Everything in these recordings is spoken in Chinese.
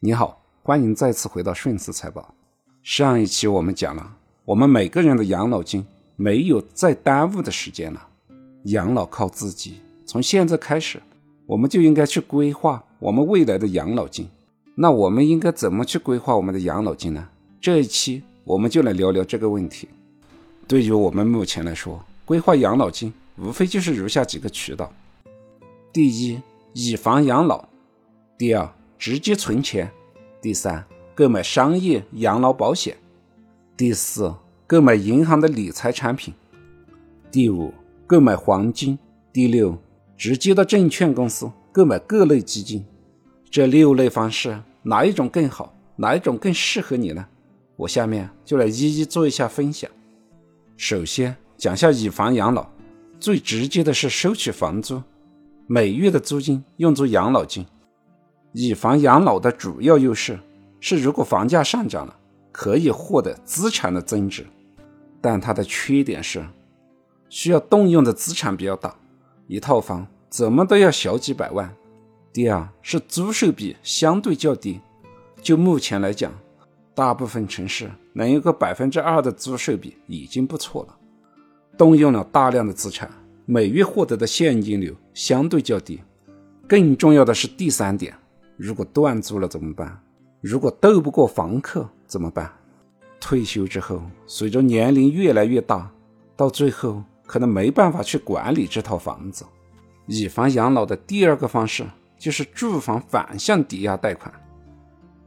你好，欢迎再次回到顺思财宝。上一期我们讲了，我们每个人的养老金没有再耽误的时间了，养老靠自己。从现在开始，我们就应该去规划我们未来的养老金。那我们应该怎么去规划我们的养老金呢？这一期我们就来聊聊这个问题。对于我们目前来说，规划养老金无非就是如下几个渠道：第一，以房养老；第二，直接存钱，第三，购买商业养老保险，第四，购买银行的理财产品，第五，购买黄金，第六，直接到证券公司购买各类基金。这六类方式哪一种更好？哪一种更适合你呢？我下面就来一一做一下分享。首先讲下以房养老，最直接的是收取房租，每月的租金用作养老金。以房养老的主要优势是，如果房价上涨了，可以获得资产的增值，但它的缺点是，需要动用的资产比较大，一套房怎么都要小几百万。第二是租售比相对较低，就目前来讲，大部分城市能有个百分之二的租售比已经不错了。动用了大量的资产，每月获得的现金流相对较低。更重要的是第三点。如果断租了怎么办？如果斗不过房客怎么办？退休之后，随着年龄越来越大，到最后可能没办法去管理这套房子。以房养老的第二个方式就是住房反向抵押贷款。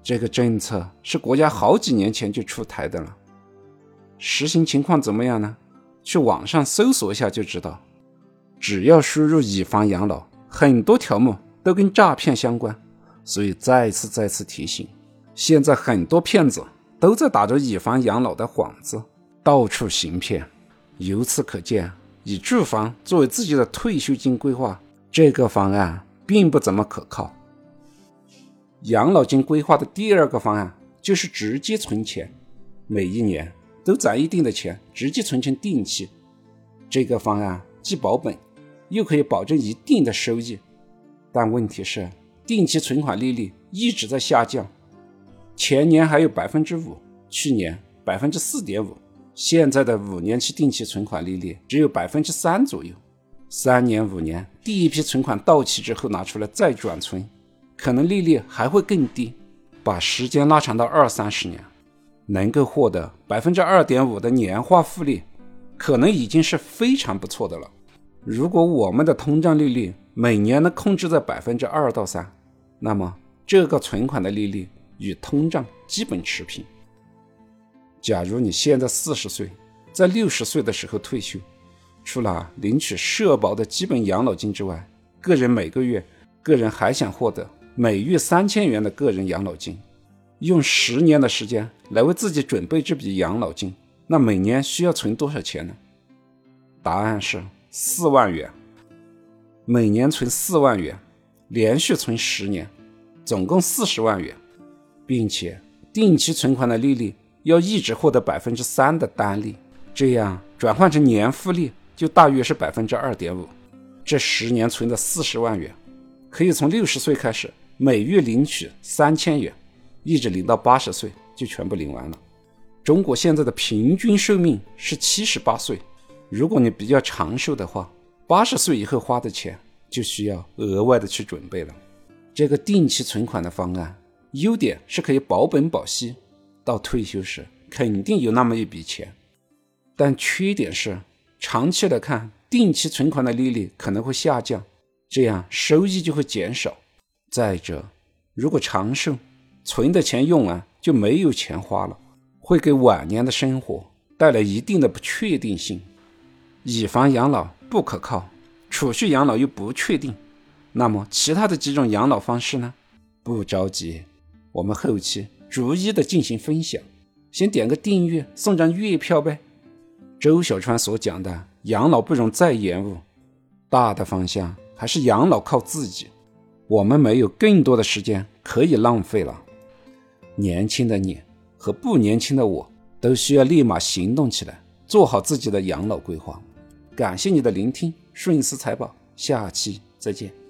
这个政策是国家好几年前就出台的了，实行情况怎么样呢？去网上搜索一下就知道。只要输入以房养老，很多条目都跟诈骗相关。所以再次再次提醒，现在很多骗子都在打着以房养老的幌子，到处行骗。由此可见，以住房作为自己的退休金规划，这个方案并不怎么可靠。养老金规划的第二个方案就是直接存钱，每一年都攒一定的钱，直接存成定期。这个方案既保本，又可以保证一定的收益，但问题是。定期存款利率一直在下降，前年还有百分之五，去年百分之四点五，现在的五年期定期存款利率只有百分之三左右。三年、五年，第一批存款到期之后拿出来再转存，可能利率还会更低。把时间拉长到二三十年，能够获得百分之二点五的年化复利，可能已经是非常不错的了。如果我们的通胀利率每年能控制在百分之二到三，那么这个存款的利率与通胀基本持平。假如你现在四十岁，在六十岁的时候退休，除了领取社保的基本养老金之外，个人每个月个人还想获得每月三千元的个人养老金，用十年的时间来为自己准备这笔养老金，那每年需要存多少钱呢？答案是。四万元，每年存四万元，连续存十年，总共四十万元，并且定期存款的利率要一直获得百分之三的单利，这样转换成年复利就大约是百分之二点五。这十年存的四十万元，可以从六十岁开始每月领取三千元，一直领到八十岁就全部领完了。中国现在的平均寿命是七十八岁。如果你比较长寿的话，八十岁以后花的钱就需要额外的去准备了。这个定期存款的方案，优点是可以保本保息，到退休时肯定有那么一笔钱。但缺点是，长期来看，定期存款的利率可能会下降，这样收益就会减少。再者，如果长寿，存的钱用完就没有钱花了，会给晚年的生活带来一定的不确定性。以房养老不可靠，储蓄养老又不确定，那么其他的几种养老方式呢？不着急，我们后期逐一的进行分享。先点个订阅，送张月票呗。周小川所讲的养老不容再延误，大的方向还是养老靠自己。我们没有更多的时间可以浪费了。年轻的你和不年轻的我都需要立马行动起来，做好自己的养老规划。感谢你的聆听，顺思财宝，下期再见。